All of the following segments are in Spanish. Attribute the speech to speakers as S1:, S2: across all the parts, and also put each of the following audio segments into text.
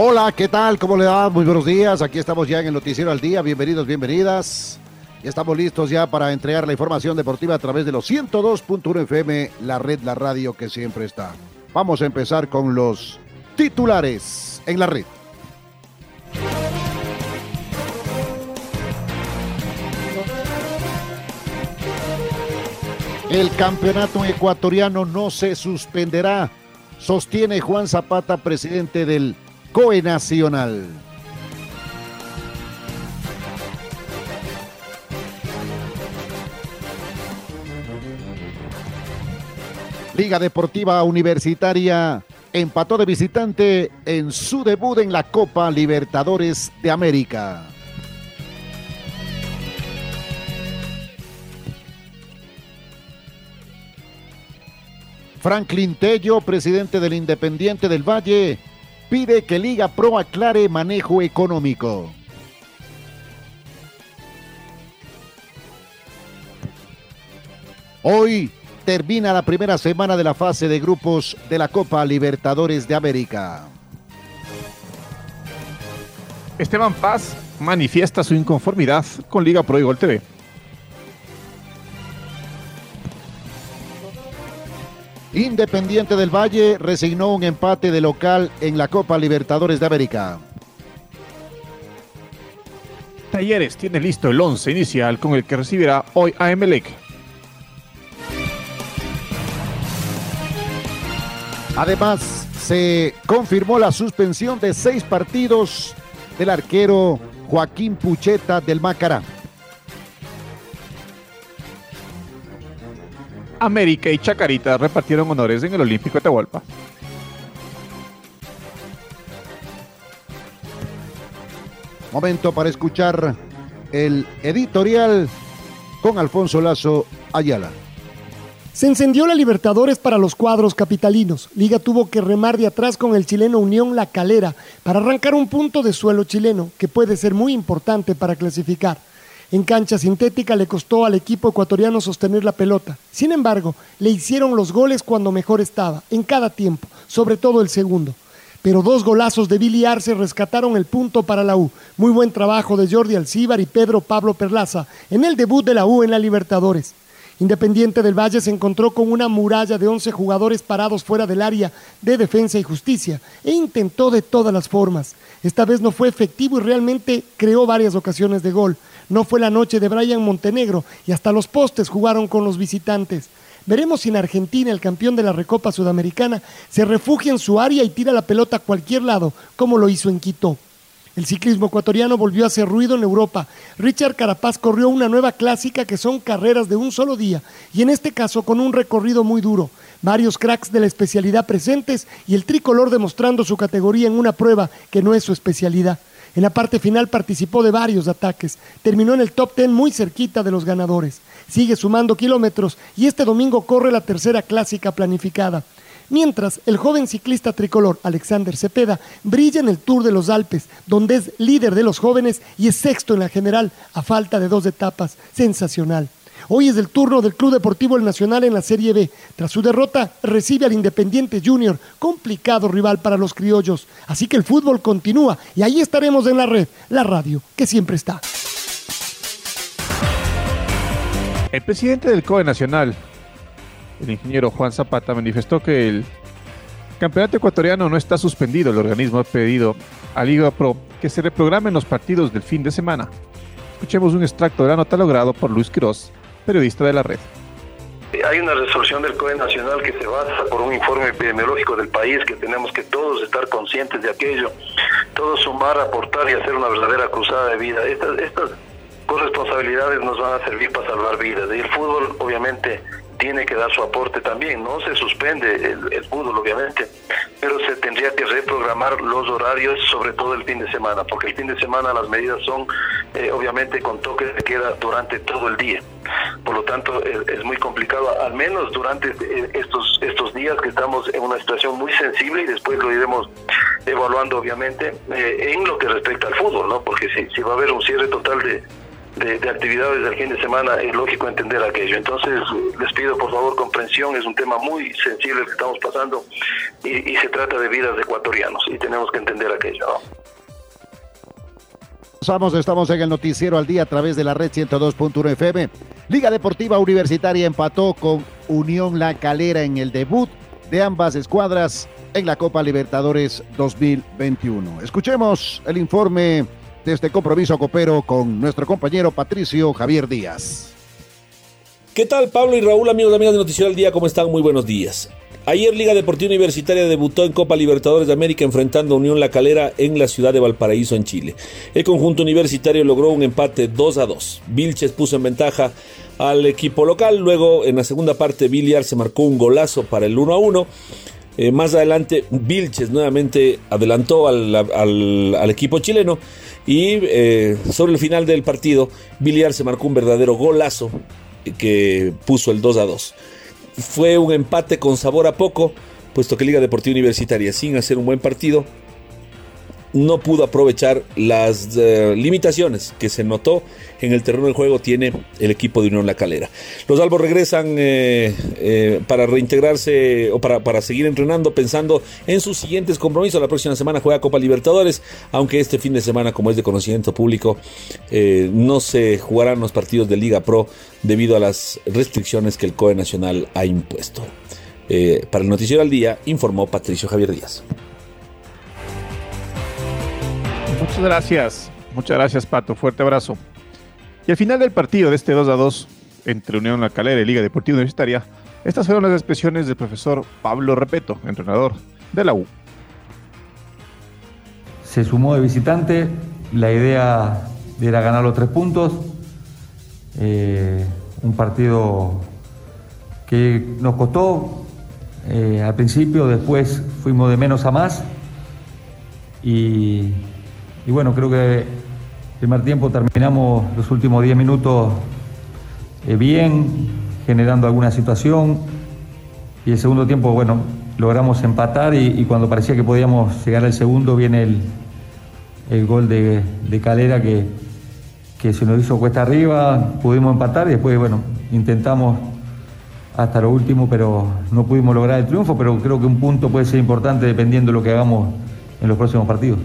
S1: Hola, ¿qué tal? ¿Cómo le va? Muy buenos días. Aquí estamos ya en el Noticiero al Día. Bienvenidos, bienvenidas. Ya estamos listos ya para entregar la información deportiva a través de los 102.1 FM, la red, la radio que siempre está. Vamos a empezar con los titulares en la red. El campeonato ecuatoriano no se suspenderá, sostiene Juan Zapata, presidente del COE Nacional. Liga Deportiva Universitaria empató de visitante en su debut en la Copa Libertadores de América. Franklin Tello, presidente del Independiente del Valle, pide que Liga Pro aclare manejo económico. Hoy termina la primera semana de la fase de grupos de la Copa Libertadores de América.
S2: Esteban Paz manifiesta su inconformidad con Liga Pro y Gol TV.
S1: Independiente del Valle resignó un empate de local en la Copa Libertadores de América.
S2: Talleres tiene listo el 11 inicial con el que recibirá hoy a Emelec.
S1: Además, se confirmó la suspensión de seis partidos del arquero Joaquín Pucheta del Macará.
S2: América y Chacarita repartieron honores en el Olímpico de Atahualpa.
S1: Momento para escuchar el editorial con Alfonso Lazo Ayala.
S3: Se encendió la Libertadores para los cuadros capitalinos. Liga tuvo que remar de atrás con el chileno Unión La Calera para arrancar un punto de suelo chileno que puede ser muy importante para clasificar. En cancha sintética le costó al equipo ecuatoriano sostener la pelota. Sin embargo, le hicieron los goles cuando mejor estaba, en cada tiempo, sobre todo el segundo. Pero dos golazos de Billy Arce rescataron el punto para la U. Muy buen trabajo de Jordi Alcíbar y Pedro Pablo Perlaza en el debut de la U en la Libertadores. Independiente del Valle se encontró con una muralla de 11 jugadores parados fuera del área de defensa y justicia e intentó de todas las formas. Esta vez no fue efectivo y realmente creó varias ocasiones de gol. No fue la noche de Brian Montenegro y hasta los postes jugaron con los visitantes. Veremos si en Argentina el campeón de la Recopa Sudamericana se refugia en su área y tira la pelota a cualquier lado, como lo hizo en Quito. El ciclismo ecuatoriano volvió a hacer ruido en Europa. Richard Carapaz corrió una nueva clásica que son carreras de un solo día y en este caso con un recorrido muy duro. Varios cracks de la especialidad presentes y el tricolor demostrando su categoría en una prueba que no es su especialidad. En la parte final participó de varios ataques. Terminó en el top ten muy cerquita de los ganadores. Sigue sumando kilómetros y este domingo corre la tercera clásica planificada. Mientras, el joven ciclista tricolor Alexander Cepeda brilla en el Tour de los Alpes, donde es líder de los jóvenes y es sexto en la general, a falta de dos etapas. Sensacional. Hoy es el turno del Club Deportivo El Nacional en la Serie B. Tras su derrota, recibe al Independiente Junior, complicado rival para los criollos. Así que el fútbol continúa y ahí estaremos en la red, la radio, que siempre está.
S2: El presidente del COE Nacional, el ingeniero Juan Zapata, manifestó que el campeonato ecuatoriano no está suspendido. El organismo ha pedido a Liga Pro que se reprogramen los partidos del fin de semana. Escuchemos un extracto de la nota logrado por Luis Quiroz periodista de la red.
S4: Hay una resolución del COE Nacional que se basa por un informe epidemiológico del país, que tenemos que todos estar conscientes de aquello, todos sumar, aportar y hacer una verdadera cruzada de vida. Estas, estas corresponsabilidades nos van a servir para salvar vidas. Y el fútbol, obviamente, tiene que dar su aporte también. No se suspende el, fútbol, obviamente, pero se tendría que reprogramar los horarios, sobre todo el fin de semana, porque el fin de semana las medidas son, eh, obviamente, con toque de queda durante todo el día. Por lo tanto, es, muy complicado, al menos durante eh, estos, estos días que estamos en una situación muy sensible y después lo iremos evaluando, obviamente, eh, en lo que respecta al fútbol, ¿no? Porque si va a haber un cierre total de de, actividades del fin de semana, es lógico entender aquello. Entonces, les pido por favor comprensión, es un tema muy sensible que estamos pasando y, se trata de vidas de ecuatorianos y tenemos que entender aquello.
S1: Vamos, estamos en el noticiero al día a través de la red 102.1 FM. Liga Deportiva Universitaria empató con Unión La Calera en el debut de ambas escuadras en la Copa Libertadores 2021. Escuchemos el informe este compromiso copero con nuestro compañero Patricio Javier Díaz.
S5: ¿Qué tal Pablo y Raúl, amigos y amigas de Noticiero al Día? ¿Cómo están? Muy buenos días. Ayer Liga Deportiva Universitaria debutó en Copa Libertadores de América enfrentando a Unión La Calera en la ciudad de Valparaíso, en Chile. El conjunto universitario logró un empate 2 a 2. Vilches puso en ventaja al equipo local, luego en la segunda parte Villar se marcó un golazo para el 1 a 1. Eh, más adelante Vilches nuevamente adelantó al equipo chileno y eh, sobre el final del partido, Villar se marcó un verdadero golazo que puso el 2 a 2. Fue un empate con sabor a poco, puesto que Liga Deportiva Universitaria, sin hacer un buen partido, no pudo aprovechar las eh, limitaciones que se notó en el terreno del juego tiene el equipo de Unión La Calera. Los albos regresan eh, eh, para reintegrarse o para, para, seguir entrenando pensando en sus siguientes compromisos. La próxima semana juega Copa Libertadores, aunque este fin de semana, como es de conocimiento público, no se jugarán los partidos de Liga Pro debido a las restricciones que el COE Nacional ha impuesto. para el Noticiero al Día informó Patricio Javier Díaz.
S2: Muchas gracias. Muchas gracias, Pato. Fuerte abrazo. Y al final del partido de este 2 a 2 entre Unión La Calera y Liga Deportiva Universitaria, estas fueron las expresiones del profesor Pablo Repeto, entrenador de la U.
S6: Se sumó de visitante, la idea era ganar los tres puntos. Eh, un partido que nos costó eh, al principio, después fuimos de menos a más y y bueno, creo que el primer tiempo terminamos los últimos 10 minutos eh, bien, generando alguna situación. Y el segundo tiempo, bueno, logramos empatar y, cuando parecía que podíamos llegar al segundo viene el, gol de, Calera que, que se nos hizo cuesta arriba, pudimos empatar y después, bueno, intentamos hasta lo último, pero no pudimos lograr el triunfo, pero creo que un punto puede ser importante dependiendo de lo que hagamos en los próximos partidos.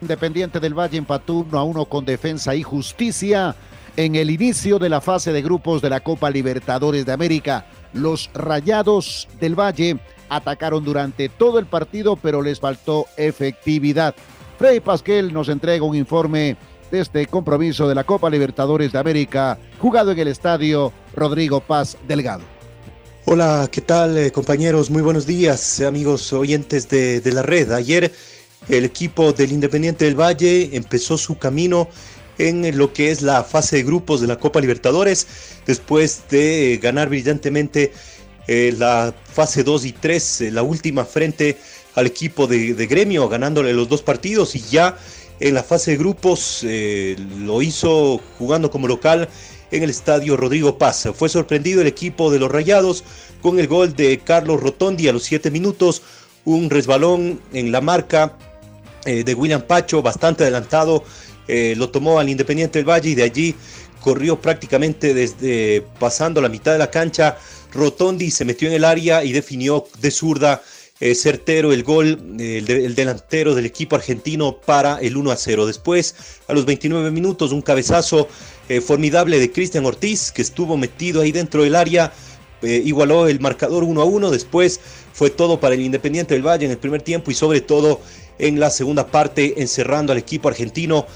S1: Independiente del Valle empató 1 a 1 con Defensa y Justicia en el inicio de la fase de grupos de la Copa Libertadores de América. Los Rayados del Valle atacaron durante todo el partido, pero les faltó efectividad. Freddy Pasquel nos entrega un informe de este compromiso de la Copa Libertadores de América, jugado en el estadio Rodrigo Paz Delgado.
S7: Hola, ¿qué tal eh, compañeros? Muy buenos días, amigos oyentes de, de la red. Ayer el equipo del Independiente del Valle empezó su camino en lo que es la fase de grupos de la Copa Libertadores, después de ganar brillantemente eh, la fase 2 y 3, eh, la última frente al equipo de, gremio, ganándole los dos partidos y ya en la fase de grupos eh, lo hizo jugando como local en el estadio Rodrigo Paz. Fue sorprendido el equipo de los Rayados con el gol de Carlos Rotondi a los 7 minutos, un resbalón en la marca eh, de William Pacho, bastante adelantado, eh, lo tomó al Independiente del Valle y de allí corrió prácticamente desde pasando la mitad de la cancha. Rotondi se metió en el área y definió de zurda eh, certero el gol, el, delantero del equipo argentino para el 1 a 0. Después, a los 29 minutos, un cabezazo formidable de Cristian Ortiz, que estuvo metido ahí dentro del área, igualó el marcador 1 a 1. Después fue todo para el Independiente del Valle en el primer tiempo y sobre todo en la segunda parte, encerrando al equipo argentino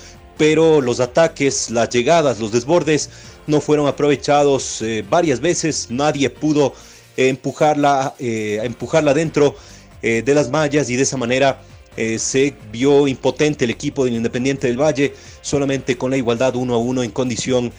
S7: pero los ataques, las llegadas, los desbordes no fueron aprovechados eh, varias veces, nadie pudo empujarla, eh, empujarla dentro eh, de las mallas y de esa manera se vio impotente el equipo del Independiente del Valle, solamente con la igualdad uno a uno en condición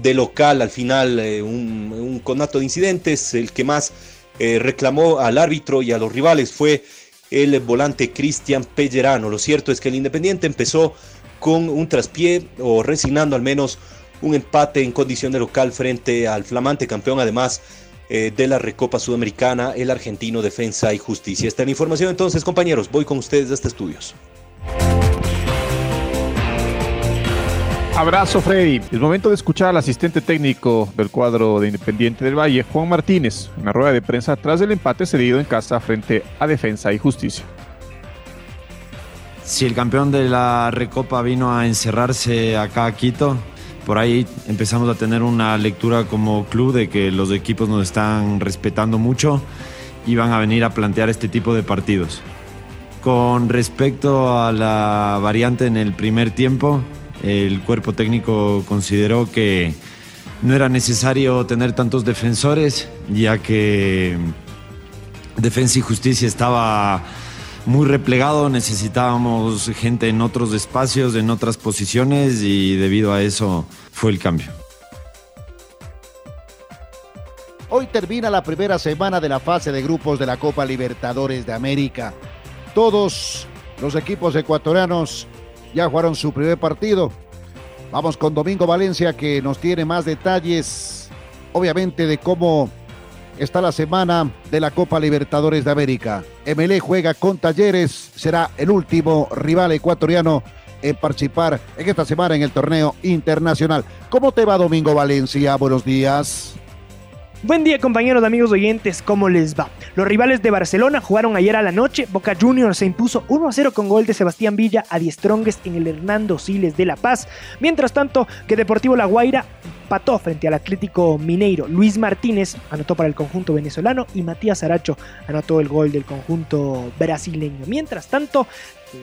S7: de local. Al final, un, un conato de incidentes, el que más reclamó al árbitro y a los rivales fue el volante Cristian Pellerano. Lo cierto es que el Independiente empezó con un traspié o resignando al menos un empate en condición de local frente al flamante campeón además eh, de la Recopa Sudamericana, el argentino Defensa y Justicia. Esta es la información entonces compañeros, voy con ustedes desde estudios.
S2: Abrazo Freddy. Es momento de escuchar al asistente técnico del cuadro de Independiente del Valle, Juan Martínez, en la rueda de prensa tras el empate cedido en casa frente a Defensa y Justicia.
S8: Si el campeón de la Recopa vino a encerrarse acá a Quito, por ahí empezamos a tener una lectura como club de que los equipos nos están respetando mucho y van a venir a plantear este tipo de partidos. Con respecto a la variante en el primer tiempo, el cuerpo técnico consideró que no era necesario tener tantos defensores, ya que Defensa y Justicia estaba muy replegado, necesitábamos gente en otros espacios, en otras posiciones y debido a eso fue el cambio.
S1: Hoy termina la primera semana de la fase de grupos de la Copa Libertadores de América. Todos los equipos ecuatorianos ya jugaron su primer partido. Vamos con Domingo Valencia que nos tiene más detalles, obviamente, de cómo está la semana de la Copa Libertadores de América. MLE juega con Talleres, será el último rival ecuatoriano en participar en esta semana en el torneo internacional. ¿Cómo te va Domingo Valencia? Buenos días.
S9: Buen día compañeros, amigos oyentes, ¿cómo les va? Los rivales de Barcelona jugaron ayer a la noche, Boca Juniors se impuso 1 a 0 con gol de Sebastián Villa a Diestrongues en el Hernando Siles de La Paz, mientras tanto que Deportivo La Guaira empató frente al Atlético Mineiro. Luis Martínez anotó para el conjunto venezolano y Matías Aracho anotó el gol del conjunto brasileño. Mientras tanto,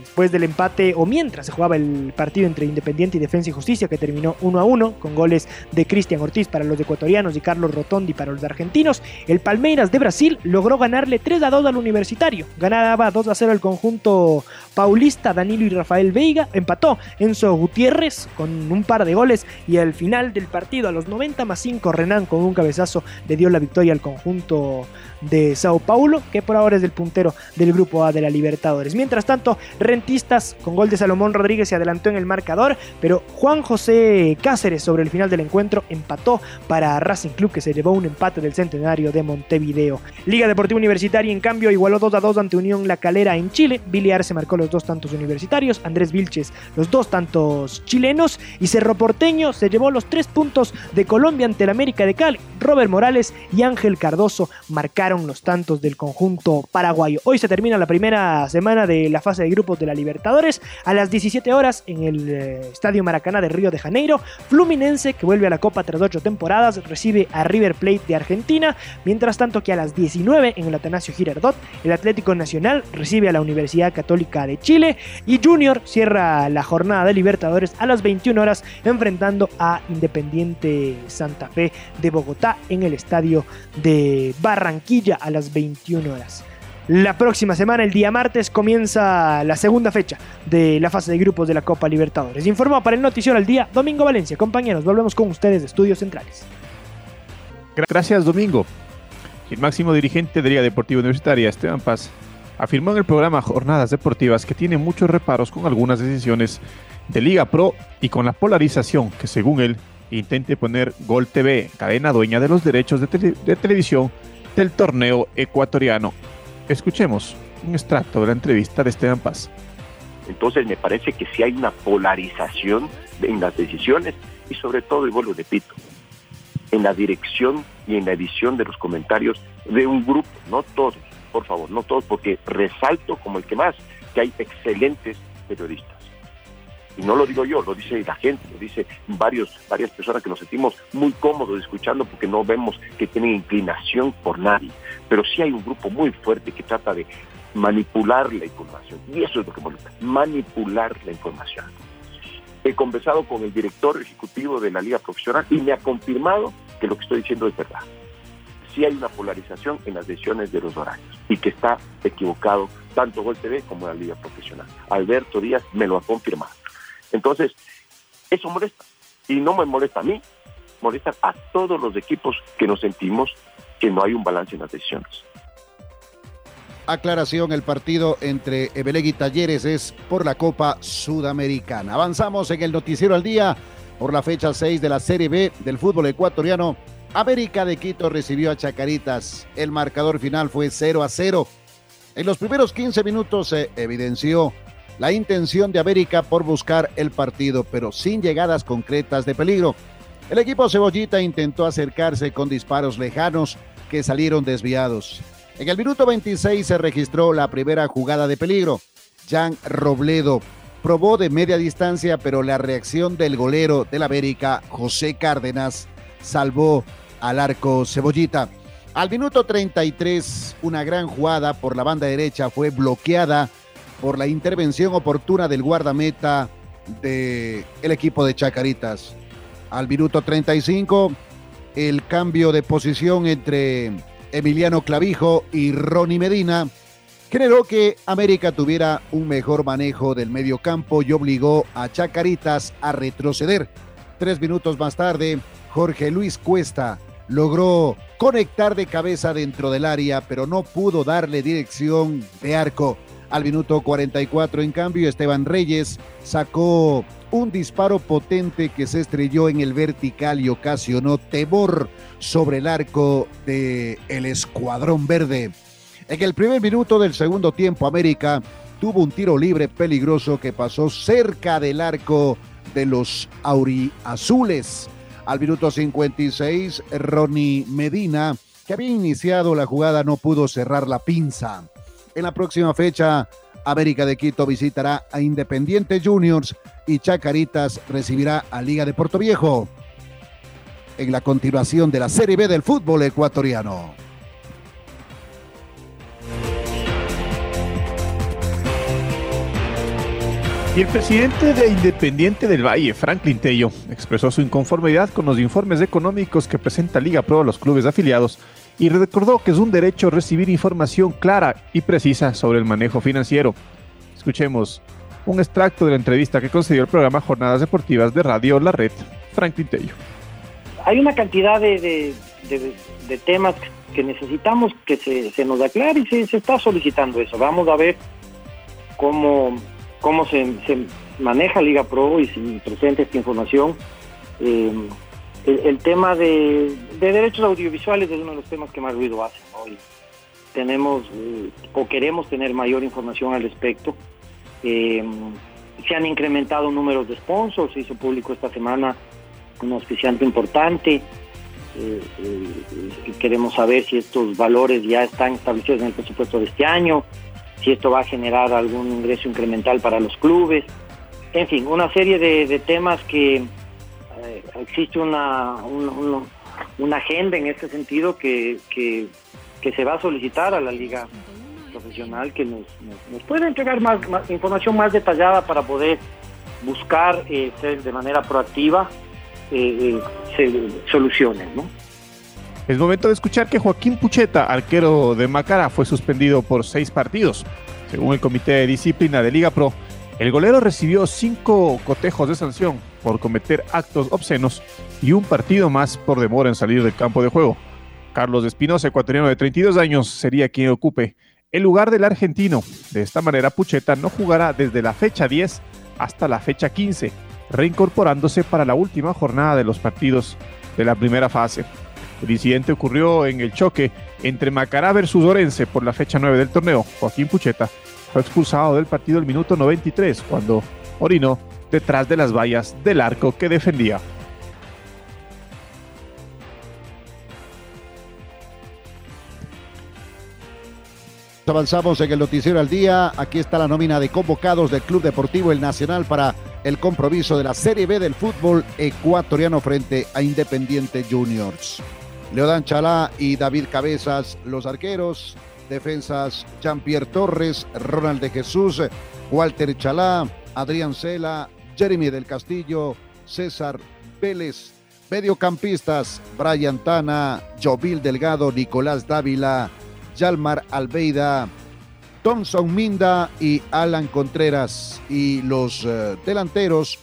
S9: después del empate o mientras se jugaba el partido entre Independiente y Defensa y Justicia que terminó 1 a 1 con goles de Cristian Ortiz para los ecuatorianos y Carlos Rotondi para los argentinos, el Palmeiras de Brasil logró ganarle 3 a 2 al Universitario. Ganaba 2 a 0 el conjunto paulista Danilo y Rafael Veiga, empató Enzo Gutiérrez con un par de goles y al final del partido a los 90 más 5 Renan con un cabezazo le dio la victoria al conjunto de Sao Paulo, que por ahora es el puntero del grupo A de la Libertadores. Mientras tanto, Rentistas con gol de Salomón Rodríguez se adelantó en el marcador, pero Juan José Cáceres sobre el final del encuentro empató para Racing Club que se llevó un empate del centenario de Montevideo. Liga Deportiva Universitaria en cambio igualó 2 a 2 ante Unión La Calera en Chile. Billy se marcó los dos tantos universitarios, Andrés Vilches los dos tantos chilenos y Cerro Porteño se llevó los tres puntos de Colombia ante el América de Cali. Robert Morales y Ángel Cardoso marcaron los tantos del conjunto paraguayo. Hoy se termina la primera semana de la fase de grupo de la Libertadores. A las 17 horas en el eh, Estadio Maracaná de Río de Janeiro, Fluminense, que vuelve a la Copa tras ocho temporadas, recibe a River Plate de Argentina. Mientras tanto que a las 19 en el Atanasio Girardot, el Atlético Nacional recibe a la Universidad Católica de Chile y Junior cierra la jornada de Libertadores a las 21 horas enfrentando a Independiente Santa Fe de Bogotá en el Estadio de Barranquilla a las 21 horas. La próxima semana, el día martes, comienza la segunda fecha de la fase de grupos de la Copa Libertadores. Informó para el Noticiero al Día, Domingo Valencia. Compañeros, volvemos con ustedes de Estudios Centrales.
S2: Gracias, Domingo. El máximo dirigente de Liga Deportiva Universitaria, Esteban Paz, afirmó en el programa Jornadas Deportivas que tiene muchos reparos con algunas decisiones de Liga Pro y con la polarización que, según él, intente poner Gol TV, cadena dueña de los derechos de, de televisión del torneo ecuatoriano. Escuchemos un extracto de la entrevista de Esteban Paz.
S10: Entonces me parece que sí hay una polarización en las decisiones y sobre todo, y vuelvo repito, en la dirección y en la edición de los comentarios de un grupo, no todos, por favor, no todos, porque resalto como el que más, que hay excelentes periodistas. Y no lo digo yo, lo dice la gente, lo dice varios, varias personas que nos sentimos muy cómodos escuchando porque no vemos que tienen inclinación por nadie. Pero sí hay un grupo muy fuerte que trata de manipular la información. Y eso es lo que molesta, manipular la información. He conversado con el director ejecutivo de la Liga Profesional y me ha confirmado que lo que estoy diciendo es verdad. Sí hay una polarización en las decisiones de los horarios y que está equivocado tanto Gol TV como la Liga Profesional. Alberto Díaz me lo ha confirmado. Entonces, eso molesta. Y no me molesta a mí, molesta a todos los equipos que nos sentimos que no hay un balance en las decisiones.
S1: Aclaración, el partido entre Ebeleg y Talleres es por la Copa Sudamericana. Avanzamos en el noticiero al día por la fecha 6 de la Serie B del fútbol ecuatoriano. América de Quito recibió a Chacaritas. El marcador final fue 0 a 0. En los primeros 15 minutos se evidenció la intención de América por buscar el partido, pero sin llegadas concretas de peligro. El equipo cebollita intentó acercarse con disparos lejanos que salieron desviados. En el minuto 26 se registró la primera jugada de peligro. Jan Robledo probó de media distancia, pero la reacción del golero del América, José Cárdenas, salvó al arco Cebollita. Al minuto 33, una gran jugada por la banda derecha fue bloqueada por la intervención oportuna del guardameta del el equipo de Chacaritas. Al minuto 35, el cambio de posición entre Emiliano Clavijo y Ronnie Medina generó que América tuviera un mejor manejo del medio campo y obligó a Chacaritas a retroceder. Tres minutos más tarde, Jorge Luis Cuesta logró conectar de cabeza dentro del área, pero no pudo darle dirección de arco. Al minuto 44, en cambio, Esteban Reyes sacó un disparo potente que se estrelló en el vertical y ocasionó temor sobre el arco del el Escuadrón Verde. En el primer minuto del segundo tiempo, América tuvo un tiro libre peligroso que pasó cerca del arco de los auriazules. Al minuto 56, Ronnie Medina, que había iniciado la jugada, no pudo cerrar la pinza. En la próxima fecha, América de Quito visitará a Independiente Juniors y Chacaritas recibirá a Liga de Puerto Viejo en la continuación de la Serie B del fútbol ecuatoriano.
S2: Y el presidente de Independiente del Valle, Franklin Tello, expresó su inconformidad con los informes económicos que presenta Liga Pro a los clubes afiliados y recordó que es un derecho recibir información clara y precisa sobre el manejo financiero. Escuchemos un extracto de la entrevista que concedió el programa Jornadas Deportivas de Radio La Red, Franklin Tello.
S11: Hay una cantidad de, temas que necesitamos que se, nos aclare y se, está solicitando eso. Vamos a ver cómo, cómo se, maneja Liga Pro y si presenta esta información. Eh, el, tema de, derechos audiovisuales es uno de los temas que más ruido hace. Hoy tenemos eh, o queremos tener mayor información al respecto. Eh, se han incrementado números de sponsors, se hizo público esta semana un auspiciante importante. Eh, queremos saber si estos valores ya están establecidos en el presupuesto de este año, si esto va a generar algún ingreso incremental para los clubes. En fin, una serie de temas que existe una, una, agenda en este sentido que, que, se va a solicitar a la liga profesional que nos, nos, pueda entregar más, información más detallada para poder buscar eh, de manera proactiva eh, eh soluciones. ¿no?
S2: Es momento de escuchar que Joaquín Pucheta, arquero de Macara, fue suspendido por seis partidos. Según el Comité de Disciplina de Liga Pro, el golero recibió cinco cotejos de sanción por cometer actos obscenos y un partido más por demora en salir del campo de juego. Carlos Espinosa, ecuatoriano de 32 años, sería quien ocupe el lugar del argentino. De esta manera, Pucheta no jugará desde la fecha 10 hasta la fecha 15, reincorporándose para la última jornada de los partidos de la primera fase. El incidente ocurrió en el choque entre Macará versus Orense por la fecha 9 del torneo. Joaquín Pucheta fue expulsado del partido el minuto 93 cuando orinó detrás de las vallas del arco que defendía.
S1: Avanzamos en el noticiero al día. Aquí está la nómina de convocados del Club Deportivo El Nacional para el compromiso de la Serie B del fútbol ecuatoriano frente a Independiente Juniors. Leodan Chalá y David Cabezas, los arqueros. Defensas Jean-Pierre Torres, Ronald de Jesús, Walter Chalá, Adrián Cela, Jeremy del Castillo, César Vélez. Mediocampistas, Brian Tana, Jovil Delgado, Nicolás Dávila, Yalmar Albeida, Thompson Minda y Alan Contreras. Y los eh, delanteros,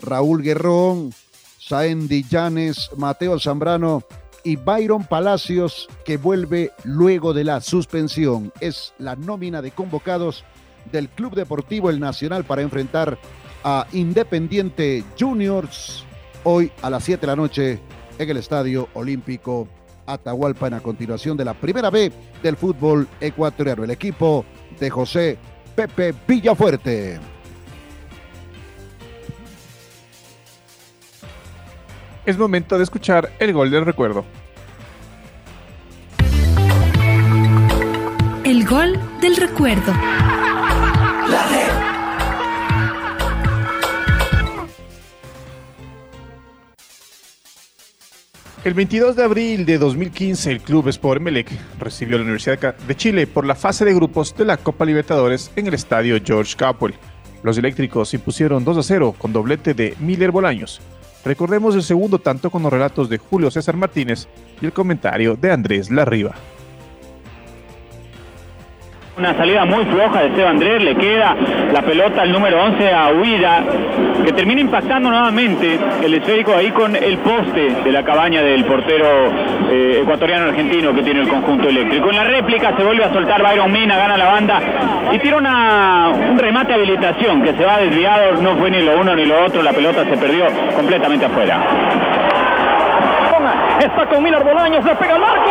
S1: Raúl Guerrón, Saendi Llanes, Mateo Zambrano y Byron Palacios, que vuelve luego de la suspensión. Es la nómina de convocados del Club Deportivo El Nacional para enfrentar a Independiente Juniors hoy a las 7 de la noche en el Estadio Olímpico Atahualpa en la continuación de la primera B del fútbol ecuatoriano. El equipo de José Pepe Villafuerte.
S2: Es momento de escuchar el gol del recuerdo.
S12: El gol del recuerdo.
S2: El 22 de abril de 2015, el club Sport Melec recibió a la Universidad de Chile por la fase de grupos de la Copa Libertadores en el estadio George Capwell. Los eléctricos impusieron 2 a 0 con doblete de Miller Bolaños. Recordemos el segundo tanto con los relatos de Julio César Martínez y el comentario de Andrés Larriba.
S13: Una salida muy floja de Seba Andrés, le queda la pelota al número 11 a Huida, que termina impactando nuevamente el esférico ahí con el poste de la cabaña del portero eh, ecuatoriano argentino que tiene el conjunto eléctrico. En la réplica se vuelve a soltar Byron Mina, gana la banda y tira una, un remate habilitación que se va desviado, no fue ni lo uno ni lo otro, la pelota se perdió completamente afuera.
S14: Está con Miller Bolaños, le pega el arco,